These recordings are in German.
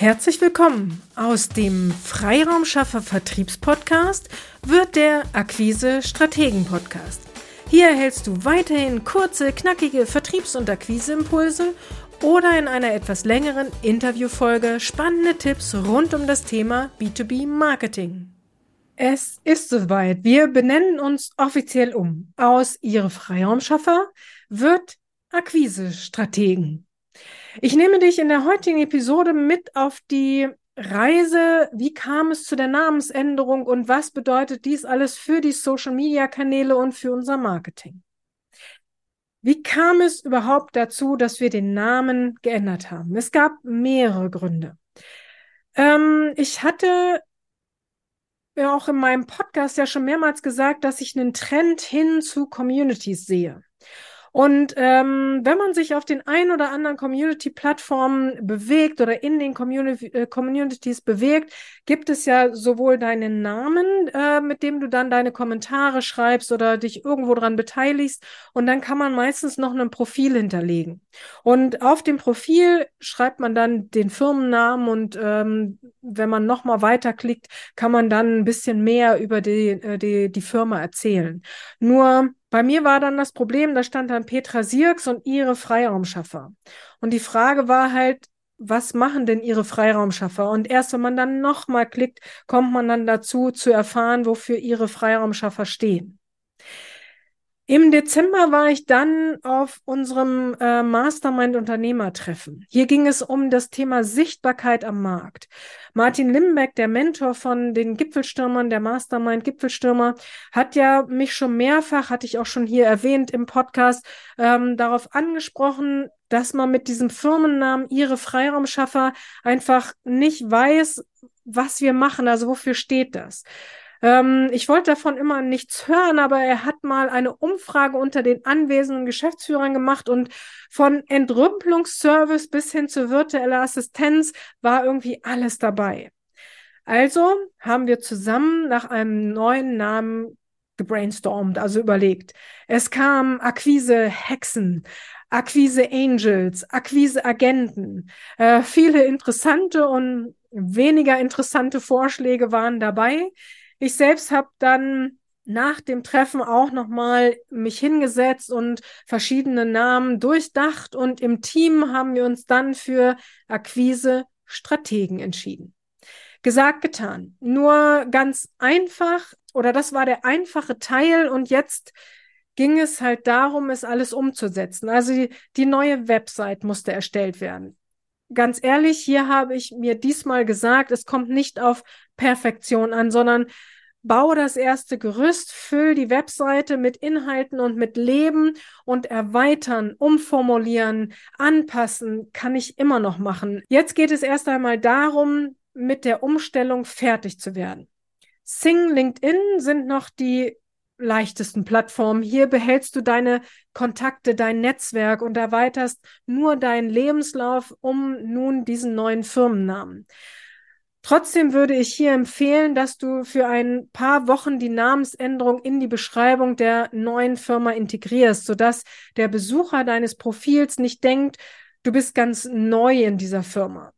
Herzlich willkommen. Aus dem Freiraumschaffer Vertriebspodcast wird der Akquise Strategen Podcast. Hier erhältst du weiterhin kurze, knackige Vertriebs- und Akquiseimpulse oder in einer etwas längeren Interviewfolge spannende Tipps rund um das Thema B2B Marketing. Es ist soweit. Wir benennen uns offiziell um. Aus Ihre Freiraumschaffer wird Akquise Strategen. Ich nehme dich in der heutigen Episode mit auf die Reise. Wie kam es zu der Namensänderung und was bedeutet dies alles für die Social-Media-Kanäle und für unser Marketing? Wie kam es überhaupt dazu, dass wir den Namen geändert haben? Es gab mehrere Gründe. Ähm, ich hatte ja auch in meinem Podcast ja schon mehrmals gesagt, dass ich einen Trend hin zu Communities sehe. Und ähm, wenn man sich auf den ein oder anderen Community-Plattformen bewegt oder in den Community äh, Communities bewegt, gibt es ja sowohl deinen Namen, äh, mit dem du dann deine Kommentare schreibst oder dich irgendwo dran beteiligst. Und dann kann man meistens noch ein Profil hinterlegen. Und auf dem Profil schreibt man dann den Firmennamen und ähm, wenn man nochmal weiterklickt, kann man dann ein bisschen mehr über die, äh, die, die Firma erzählen. Nur bei mir war dann das Problem, da stand dann Petra Sierks und ihre Freiraumschaffer. Und die Frage war halt, was machen denn ihre Freiraumschaffer? Und erst wenn man dann nochmal klickt, kommt man dann dazu zu erfahren, wofür ihre Freiraumschaffer stehen. Im Dezember war ich dann auf unserem äh, Mastermind Unternehmertreffen. Hier ging es um das Thema Sichtbarkeit am Markt. Martin Limbeck, der Mentor von den Gipfelstürmern, der Mastermind Gipfelstürmer, hat ja mich schon mehrfach, hatte ich auch schon hier erwähnt im Podcast, ähm, darauf angesprochen, dass man mit diesem Firmennamen ihre Freiraumschaffer einfach nicht weiß, was wir machen, also wofür steht das. Ähm, ich wollte davon immer nichts hören, aber er hat mal eine Umfrage unter den anwesenden Geschäftsführern gemacht und von Entrümpelungsservice bis hin zur virtuelle Assistenz war irgendwie alles dabei. Also haben wir zusammen nach einem neuen Namen gebrainstormt, also überlegt. Es kam Akquise Hexen, Akquise Angels, Akquise Agenten. Äh, viele interessante und weniger interessante Vorschläge waren dabei. Ich selbst habe dann nach dem Treffen auch nochmal mich hingesetzt und verschiedene Namen durchdacht und im Team haben wir uns dann für Akquise Strategen entschieden. Gesagt, getan. Nur ganz einfach oder das war der einfache Teil und jetzt ging es halt darum, es alles umzusetzen. Also die, die neue Website musste erstellt werden ganz ehrlich, hier habe ich mir diesmal gesagt, es kommt nicht auf Perfektion an, sondern baue das erste Gerüst, füll die Webseite mit Inhalten und mit Leben und erweitern, umformulieren, anpassen, kann ich immer noch machen. Jetzt geht es erst einmal darum, mit der Umstellung fertig zu werden. Sing, LinkedIn sind noch die leichtesten Plattformen. Hier behältst du deine Kontakte, dein Netzwerk und erweiterst nur deinen Lebenslauf um nun diesen neuen Firmennamen. Trotzdem würde ich hier empfehlen, dass du für ein paar Wochen die Namensänderung in die Beschreibung der neuen Firma integrierst, sodass der Besucher deines Profils nicht denkt, du bist ganz neu in dieser Firma.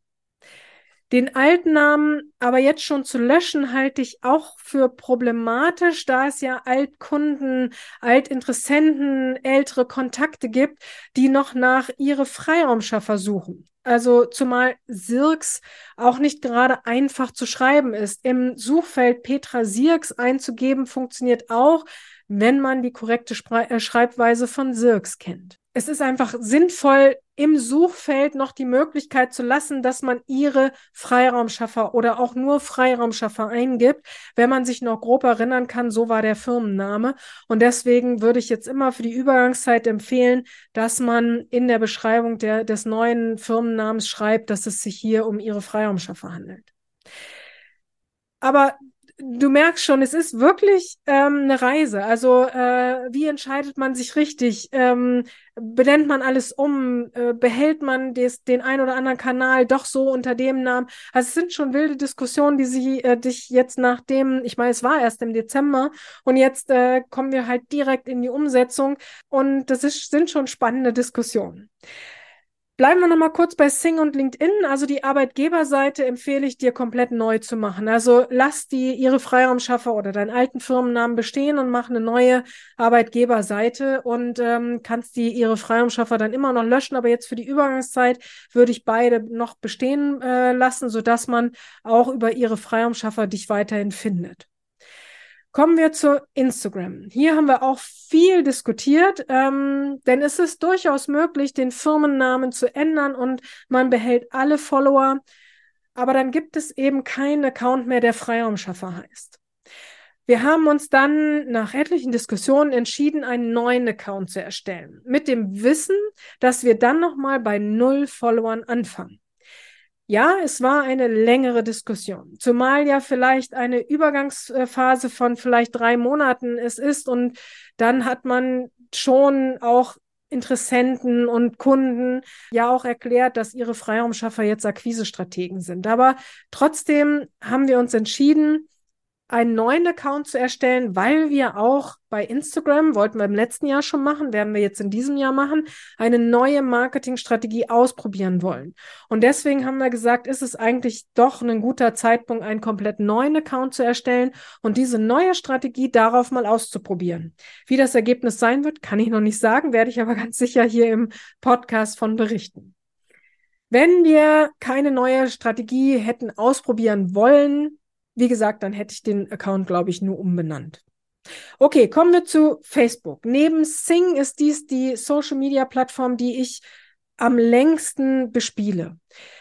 Den alten Namen aber jetzt schon zu löschen, halte ich auch für problematisch, da es ja Altkunden, Altinteressenten, ältere Kontakte gibt, die noch nach ihre Freiraumschaffer suchen. Also zumal Sirks auch nicht gerade einfach zu schreiben ist. Im Suchfeld Petra Sirks einzugeben funktioniert auch, wenn man die korrekte äh, Schreibweise von Sirks kennt es ist einfach sinnvoll, im Suchfeld noch die Möglichkeit zu lassen, dass man ihre Freiraumschaffer oder auch nur Freiraumschaffer eingibt, wenn man sich noch grob erinnern kann, so war der Firmenname. Und deswegen würde ich jetzt immer für die Übergangszeit empfehlen, dass man in der Beschreibung der, des neuen Firmennamens schreibt, dass es sich hier um ihre Freiraumschaffer handelt. Aber du merkst schon, es ist wirklich ähm, eine Reise. Also äh, wie entscheidet man sich richtig? Ähm, benennt man alles um? Äh, behält man des, den ein oder anderen Kanal doch so unter dem Namen? Also es sind schon wilde Diskussionen, die sie äh, dich jetzt nach dem, ich meine, es war erst im Dezember und jetzt äh, kommen wir halt direkt in die Umsetzung und das ist, sind schon spannende Diskussionen. Bleiben wir noch mal kurz bei Sing und LinkedIn. Also die Arbeitgeberseite empfehle ich dir komplett neu zu machen. Also lass die ihre Freiraumschaffer oder deinen alten Firmennamen bestehen und mach eine neue Arbeitgeberseite und ähm, kannst die ihre Freiraumschaffer dann immer noch löschen. Aber jetzt für die Übergangszeit würde ich beide noch bestehen äh, lassen, so dass man auch über ihre Freiraumschaffer dich weiterhin findet. Kommen wir zu Instagram. Hier haben wir auch viel diskutiert, ähm, denn es ist durchaus möglich, den Firmennamen zu ändern und man behält alle Follower, aber dann gibt es eben keinen Account mehr, der Freiraumschaffer heißt. Wir haben uns dann nach etlichen Diskussionen entschieden, einen neuen Account zu erstellen, mit dem Wissen, dass wir dann nochmal bei null Followern anfangen. Ja, es war eine längere Diskussion, zumal ja vielleicht eine Übergangsphase von vielleicht drei Monaten es ist und dann hat man schon auch Interessenten und Kunden ja auch erklärt, dass ihre Freiraumschaffer jetzt Akquisestrategen sind. Aber trotzdem haben wir uns entschieden, einen neuen Account zu erstellen, weil wir auch bei Instagram, wollten wir im letzten Jahr schon machen, werden wir jetzt in diesem Jahr machen, eine neue Marketingstrategie ausprobieren wollen. Und deswegen haben wir gesagt, ist es eigentlich doch ein guter Zeitpunkt, einen komplett neuen Account zu erstellen und diese neue Strategie darauf mal auszuprobieren. Wie das Ergebnis sein wird, kann ich noch nicht sagen, werde ich aber ganz sicher hier im Podcast von berichten. Wenn wir keine neue Strategie hätten ausprobieren wollen, wie gesagt, dann hätte ich den Account, glaube ich, nur umbenannt. Okay, kommen wir zu Facebook. Neben Sing ist dies die Social Media Plattform, die ich am längsten bespiele.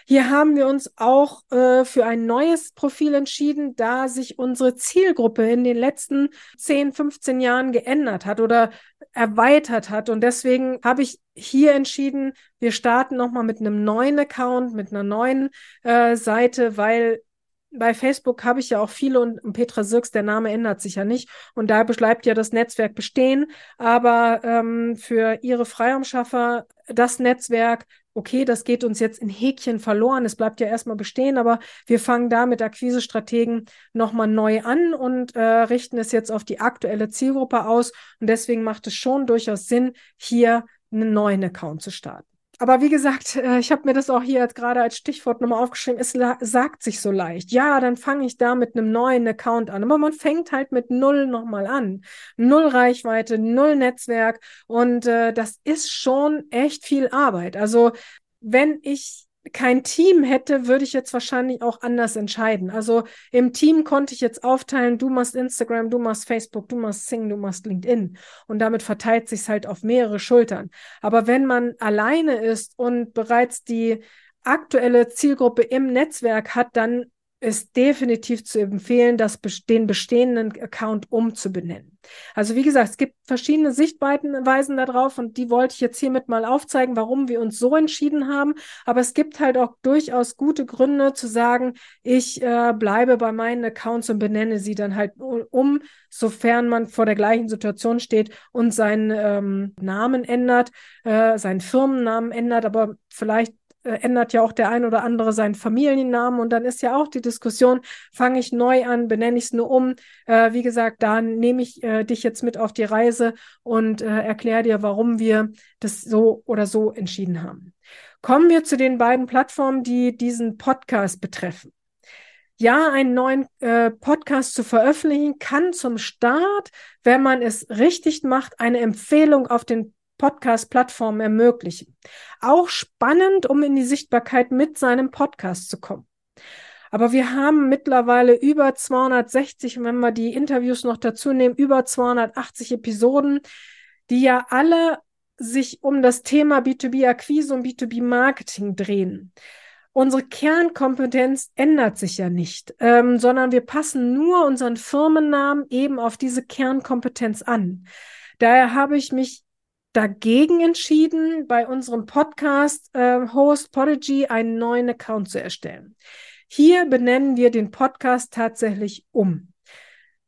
Hier haben wir uns auch äh, für ein neues Profil entschieden, da sich unsere Zielgruppe in den letzten 10, 15 Jahren geändert hat oder erweitert hat. Und deswegen habe ich hier entschieden, wir starten nochmal mit einem neuen Account, mit einer neuen äh, Seite, weil bei Facebook habe ich ja auch viele und Petra Sirks, der Name ändert sich ja nicht. Und da bleibt ja das Netzwerk bestehen. Aber ähm, für ihre Freiraumschaffer, das Netzwerk, okay, das geht uns jetzt in Häkchen verloren. Es bleibt ja erstmal bestehen, aber wir fangen da mit Akquisestrategen nochmal neu an und äh, richten es jetzt auf die aktuelle Zielgruppe aus. Und deswegen macht es schon durchaus Sinn, hier einen neuen Account zu starten. Aber wie gesagt, äh, ich habe mir das auch hier jetzt gerade als Stichwort nochmal aufgeschrieben. Es sagt sich so leicht. Ja, dann fange ich da mit einem neuen Account an. Aber man fängt halt mit null nochmal an. Null Reichweite, null Netzwerk. Und äh, das ist schon echt viel Arbeit. Also wenn ich kein Team hätte, würde ich jetzt wahrscheinlich auch anders entscheiden. Also im Team konnte ich jetzt aufteilen, du machst Instagram, du machst Facebook, du machst Sing, du machst LinkedIn. Und damit verteilt sich halt auf mehrere Schultern. Aber wenn man alleine ist und bereits die aktuelle Zielgruppe im Netzwerk hat, dann ist definitiv zu empfehlen, das, den bestehenden Account umzubenennen. Also wie gesagt, es gibt verschiedene Sichtweisen darauf und die wollte ich jetzt hiermit mal aufzeigen, warum wir uns so entschieden haben. Aber es gibt halt auch durchaus gute Gründe zu sagen, ich äh, bleibe bei meinen Accounts und benenne sie dann halt um, sofern man vor der gleichen Situation steht und seinen ähm, Namen ändert, äh, seinen Firmennamen ändert, aber vielleicht ändert ja auch der ein oder andere seinen Familiennamen und dann ist ja auch die Diskussion, fange ich neu an, benenne ich es nur um. Äh, wie gesagt, da nehme ich äh, dich jetzt mit auf die Reise und äh, erkläre dir, warum wir das so oder so entschieden haben. Kommen wir zu den beiden Plattformen, die diesen Podcast betreffen. Ja, einen neuen äh, Podcast zu veröffentlichen kann zum Start, wenn man es richtig macht, eine Empfehlung auf den Podcast-Plattformen ermöglichen. Auch spannend, um in die Sichtbarkeit mit seinem Podcast zu kommen. Aber wir haben mittlerweile über 260, und wenn wir die Interviews noch dazu nehmen, über 280 Episoden, die ja alle sich um das Thema B2B-Akquise und B2B-Marketing drehen. Unsere Kernkompetenz ändert sich ja nicht, ähm, sondern wir passen nur unseren Firmennamen eben auf diese Kernkompetenz an. Daher habe ich mich dagegen entschieden, bei unserem Podcast-Host äh, Podigy einen neuen Account zu erstellen. Hier benennen wir den Podcast tatsächlich um.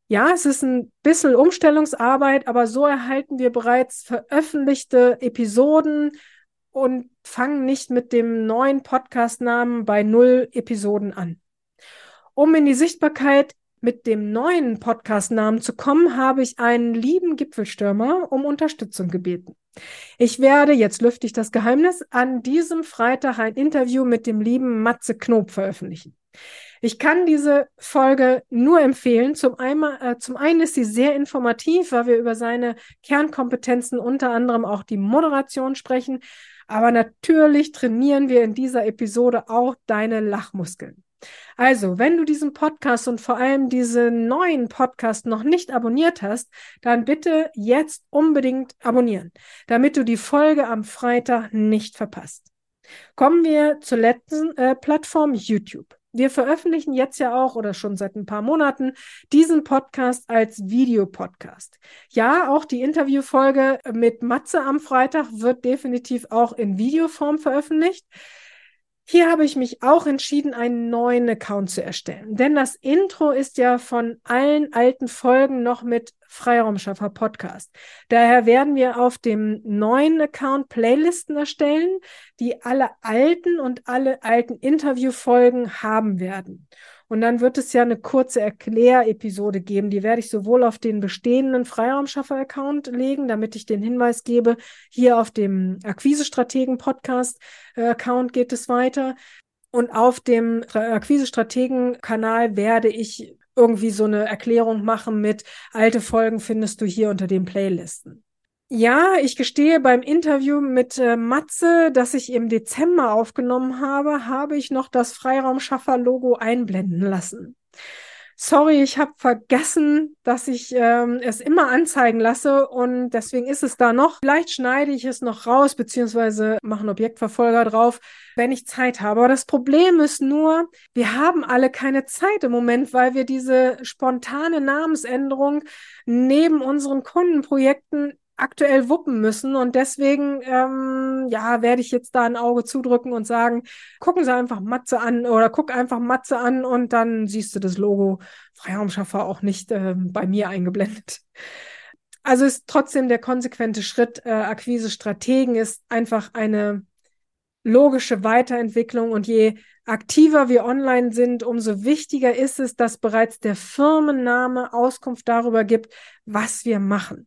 Ja, es ist ein bisschen Umstellungsarbeit, aber so erhalten wir bereits veröffentlichte Episoden und fangen nicht mit dem neuen Podcast-Namen bei null Episoden an. Um in die Sichtbarkeit mit dem neuen Podcast-Namen zu kommen, habe ich einen lieben Gipfelstürmer um Unterstützung gebeten. Ich werde, jetzt lüfte ich das Geheimnis, an diesem Freitag ein Interview mit dem lieben Matze Knob veröffentlichen. Ich kann diese Folge nur empfehlen. Zum, einmal, äh, zum einen ist sie sehr informativ, weil wir über seine Kernkompetenzen unter anderem auch die Moderation sprechen. Aber natürlich trainieren wir in dieser Episode auch deine Lachmuskeln. Also, wenn du diesen Podcast und vor allem diesen neuen Podcast noch nicht abonniert hast, dann bitte jetzt unbedingt abonnieren, damit du die Folge am Freitag nicht verpasst. Kommen wir zur letzten äh, Plattform YouTube wir veröffentlichen jetzt ja auch oder schon seit ein paar Monaten diesen Podcast als Videopodcast. Ja, auch die Interviewfolge mit Matze am Freitag wird definitiv auch in Videoform veröffentlicht. Hier habe ich mich auch entschieden, einen neuen Account zu erstellen. Denn das Intro ist ja von allen alten Folgen noch mit Freiraumschaffer Podcast. Daher werden wir auf dem neuen Account Playlisten erstellen, die alle alten und alle alten Interviewfolgen haben werden. Und dann wird es ja eine kurze Erklärepisode geben. Die werde ich sowohl auf den bestehenden Freiraumschaffer-Account legen, damit ich den Hinweis gebe, hier auf dem Akquise-Strategen-Podcast-Account geht es weiter. Und auf dem Akquise-Strategen-Kanal werde ich irgendwie so eine Erklärung machen mit alte Folgen findest du hier unter den Playlisten. Ja, ich gestehe, beim Interview mit äh, Matze, das ich im Dezember aufgenommen habe, habe ich noch das Freiraumschaffer-Logo einblenden lassen. Sorry, ich habe vergessen, dass ich ähm, es immer anzeigen lasse und deswegen ist es da noch. Vielleicht schneide ich es noch raus, beziehungsweise mache einen Objektverfolger drauf, wenn ich Zeit habe. Aber das Problem ist nur, wir haben alle keine Zeit im Moment, weil wir diese spontane Namensänderung neben unseren Kundenprojekten aktuell wuppen müssen. Und deswegen, ähm, ja, werde ich jetzt da ein Auge zudrücken und sagen, gucken Sie einfach Matze an oder guck einfach Matze an und dann siehst du das Logo Freiraumschaffer auch nicht äh, bei mir eingeblendet. Also ist trotzdem der konsequente Schritt, äh, Akquise-Strategen ist einfach eine logische Weiterentwicklung und je aktiver wir online sind, umso wichtiger ist es, dass bereits der Firmenname Auskunft darüber gibt, was wir machen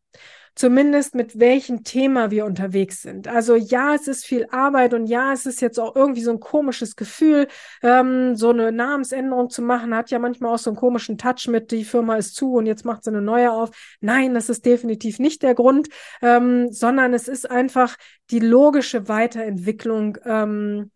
zumindest mit welchem Thema wir unterwegs sind. Also ja, es ist viel Arbeit und ja, es ist jetzt auch irgendwie so ein komisches Gefühl, ähm, so eine Namensänderung zu machen, hat ja manchmal auch so einen komischen Touch mit, die Firma ist zu und jetzt macht sie eine neue auf. Nein, das ist definitiv nicht der Grund, ähm, sondern es ist einfach die logische Weiterentwicklung, ähm,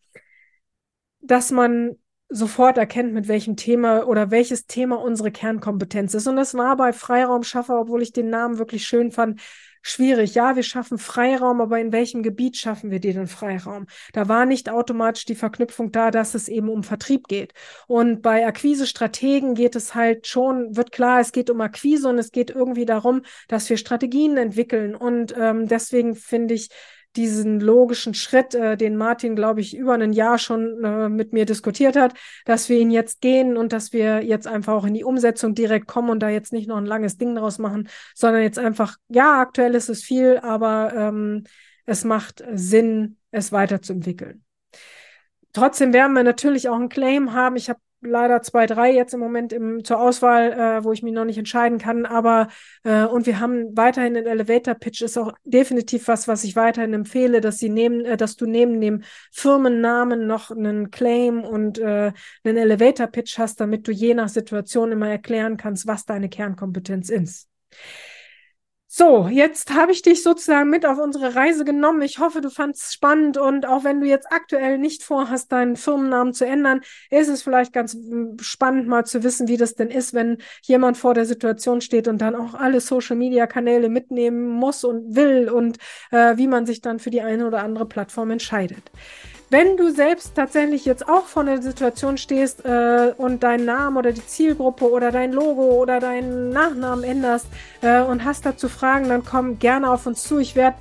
dass man sofort erkennt, mit welchem Thema oder welches Thema unsere Kernkompetenz ist. Und das war bei Freiraumschaffer, obwohl ich den Namen wirklich schön fand, schwierig. Ja, wir schaffen Freiraum, aber in welchem Gebiet schaffen wir den Freiraum? Da war nicht automatisch die Verknüpfung da, dass es eben um Vertrieb geht. Und bei Akquise-Strategen geht es halt schon, wird klar, es geht um Akquise und es geht irgendwie darum, dass wir Strategien entwickeln. Und ähm, deswegen finde ich, diesen logischen Schritt, äh, den Martin, glaube ich, über ein Jahr schon äh, mit mir diskutiert hat, dass wir ihn jetzt gehen und dass wir jetzt einfach auch in die Umsetzung direkt kommen und da jetzt nicht noch ein langes Ding draus machen, sondern jetzt einfach, ja, aktuell ist es viel, aber ähm, es macht Sinn, es weiterzuentwickeln. Trotzdem werden wir natürlich auch einen Claim haben. Ich habe leider zwei, drei jetzt im Moment im, zur Auswahl, äh, wo ich mich noch nicht entscheiden kann. Aber äh, und wir haben weiterhin den Elevator Pitch ist auch definitiv was, was ich weiterhin empfehle, dass sie nehmen, äh, dass du neben dem Firmennamen noch einen Claim und äh, einen Elevator Pitch hast, damit du je nach Situation immer erklären kannst, was deine Kernkompetenz ist. So, jetzt habe ich dich sozusagen mit auf unsere Reise genommen. Ich hoffe, du fandest es spannend und auch wenn du jetzt aktuell nicht vorhast, deinen Firmennamen zu ändern, ist es vielleicht ganz hm, spannend mal zu wissen, wie das denn ist, wenn jemand vor der Situation steht und dann auch alle Social-Media-Kanäle mitnehmen muss und will und äh, wie man sich dann für die eine oder andere Plattform entscheidet. Wenn du selbst tatsächlich jetzt auch vor einer Situation stehst äh, und deinen Namen oder die Zielgruppe oder dein Logo oder deinen Nachnamen änderst äh, und hast dazu Fragen, dann komm gerne auf uns zu. Ich werde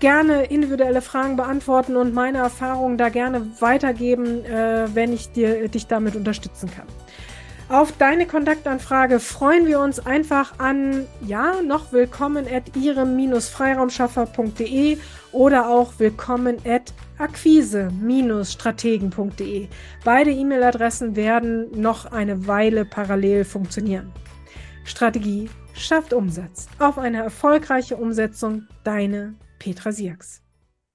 gerne individuelle Fragen beantworten und meine Erfahrungen da gerne weitergeben, äh, wenn ich dir, dich damit unterstützen kann. Auf deine Kontaktanfrage freuen wir uns einfach an, ja, noch willkommen at ihrem-freiraumschaffer.de oder auch willkommen at akquise-strategen.de. Beide E-Mail-Adressen werden noch eine Weile parallel funktionieren. Strategie schafft Umsatz. Auf eine erfolgreiche Umsetzung, deine Petra Sierks.